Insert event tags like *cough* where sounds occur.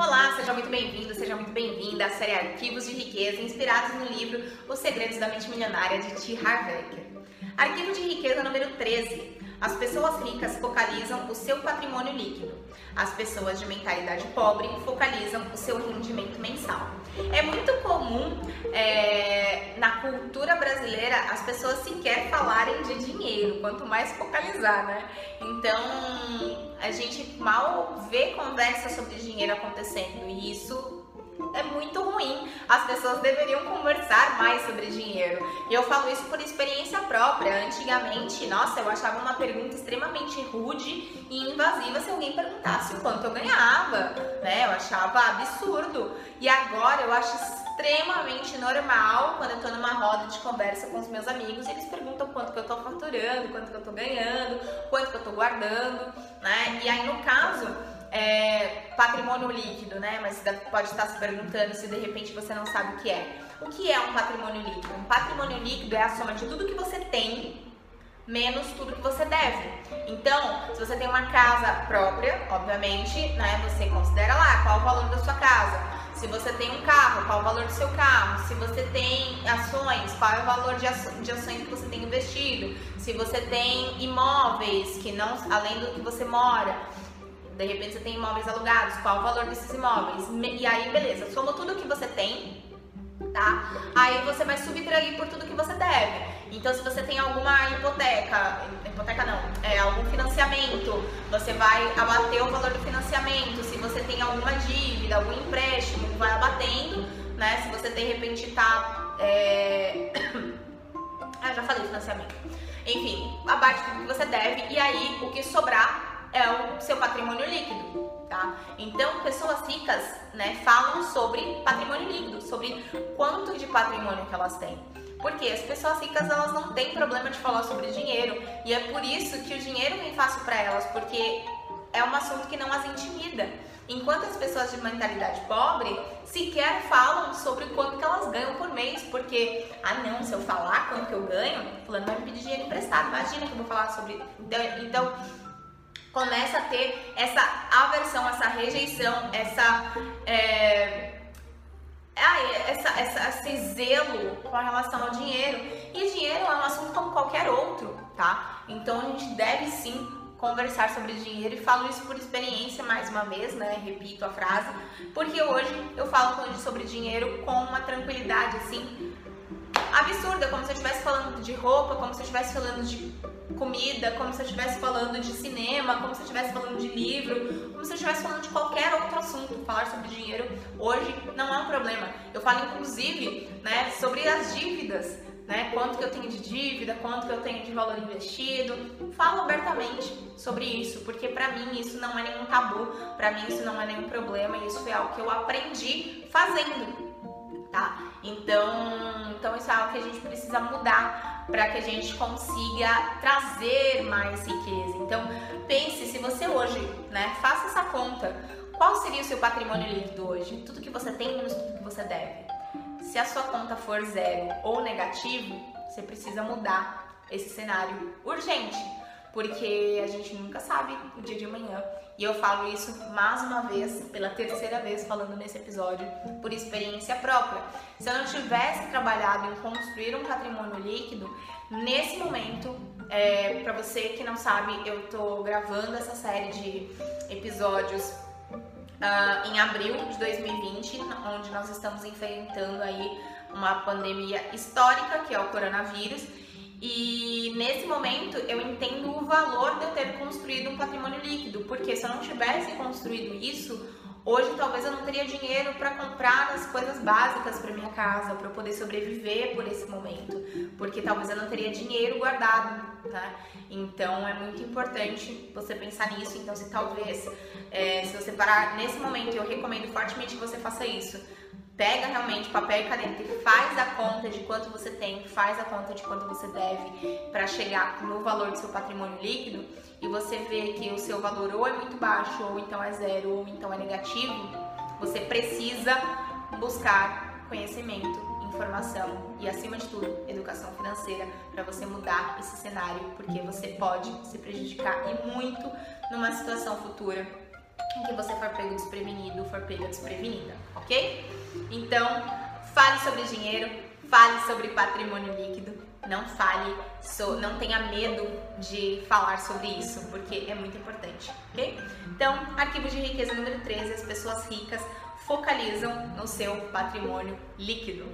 Olá, seja muito bem-vindo, seja muito bem-vinda à série Arquivos de Riqueza, inspirados no livro Os Segredos da Mente Milionária de T. Harv Eker. Arquivo de Riqueza número 13. As pessoas ricas focalizam o seu patrimônio líquido. As pessoas de mentalidade pobre focalizam o seu rendimento mensal. É muito comum é, na cultura brasileira as pessoas sequer falarem de dinheiro, quanto mais focalizar, né? Então a gente mal vê conversa sobre dinheiro acontecendo e isso é muito ruim. As pessoas deveriam conversar mais sobre dinheiro. E eu falo isso por experiência própria. Antigamente, nossa, eu achava uma pergunta extremamente rude e invasiva se alguém perguntasse o quanto eu ganhava, né? Eu achava absurdo. E agora eu acho extremamente normal quando eu tô numa roda de conversa com os meus amigos e eles perguntam quanto que eu tô faturando, quanto que eu tô ganhando, quanto que eu tô guardando, né? E aí no caso, é, patrimônio líquido, né? Mas pode estar se perguntando se de repente você não sabe o que é. O que é um patrimônio líquido? Um patrimônio líquido é a soma de tudo que você tem menos tudo que você deve. Então, se você tem uma casa própria, obviamente, né, você considera lá qual o valor da sua casa. Se você tem um carro, qual o valor do seu carro? Se você tem ações, qual é o valor de ações que você tem investido? Se você tem imóveis que não, além do que você mora, de repente você tem imóveis alugados, qual o valor desses imóveis? E aí, beleza, soma tudo que você tem, tá? Aí você vai subtrair por tudo que você deve. Então, se você tem alguma hipoteca, hipoteca não, é algum financiamento, você vai abater o valor do financiamento. Se você tem alguma dívida, algum empréstimo, vai abatendo, né? Se você de repente tá. É... *coughs* ah, já falei financiamento. Enfim, abate tudo que você deve e aí o que sobrar é o seu patrimônio líquido, tá? Então, pessoas ricas, né, falam sobre patrimônio líquido, sobre quanto de patrimônio que elas têm. Porque as pessoas ricas elas não têm problema de falar sobre dinheiro e é por isso que o dinheiro vem fácil para elas, porque é um assunto que não as intimida. Enquanto as pessoas de mentalidade pobre sequer falam sobre quanto que elas ganham por mês, porque, ah não, se eu falar quanto que eu ganho, fulano vai me pedir dinheiro emprestado, imagina que eu vou falar sobre... Então, começa a ter essa aversão, essa rejeição, essa, é, essa, essa, esse zelo com relação ao dinheiro. E dinheiro é um assunto como qualquer outro, tá? Então a gente deve sim conversar sobre dinheiro e falo isso por experiência mais uma vez, né? Repito a frase, porque hoje eu falo sobre dinheiro com uma tranquilidade assim absurda, como se eu estivesse falando de roupa, como se eu estivesse falando de comida, como se eu estivesse falando de cinema, como se eu estivesse falando de livro, como se eu estivesse falando de qualquer outro assunto. Falar sobre dinheiro hoje não é um problema. Eu falo inclusive, né, sobre as dívidas, né? Quanto que eu tenho de dívida, quanto que eu tenho de valor investido. Falo abertamente sobre isso, porque para mim isso não é nenhum tabu, para mim isso não é nenhum problema, isso foi algo que eu aprendi fazendo tá? Então, então isso é algo que a gente precisa mudar para que a gente consiga trazer mais riqueza. Então, pense se você hoje, né, faça essa conta. Qual seria o seu patrimônio líquido hoje? Tudo que você tem menos tudo que você deve. Se a sua conta for zero ou negativo, você precisa mudar esse cenário urgente porque a gente nunca sabe o dia de amanhã. E eu falo isso mais uma vez, pela terceira vez falando nesse episódio, por experiência própria. Se eu não tivesse trabalhado em construir um patrimônio líquido, nesse momento, é, para você que não sabe, eu tô gravando essa série de episódios Uh, em abril de 2020, onde nós estamos enfrentando aí uma pandemia histórica, que é o coronavírus, e nesse momento eu entendo o valor de eu ter construído um patrimônio líquido, porque se eu não tivesse construído isso, hoje talvez eu não teria dinheiro para comprar as coisas básicas para minha casa, para eu poder sobreviver por esse momento, porque talvez eu não teria dinheiro guardado, né? Então é muito importante você pensar nisso. Então, se talvez, é, se você parar nesse momento, eu recomendo fortemente que você faça isso pega realmente papel e caneta e faz a conta de quanto você tem, faz a conta de quanto você deve para chegar no valor do seu patrimônio líquido e você vê que o seu valor ou é muito baixo, ou então é zero, ou então é negativo, você precisa buscar conhecimento, informação e, acima de tudo, educação financeira para você mudar esse cenário, porque você pode se prejudicar e muito numa situação futura em que você for pego desprevenido, for pega desprevenida, ok? Então, fale sobre dinheiro, fale sobre patrimônio líquido, não fale, so, não tenha medo de falar sobre isso, porque é muito importante, ok? Então, arquivo de riqueza número 13, as pessoas ricas focalizam no seu patrimônio líquido.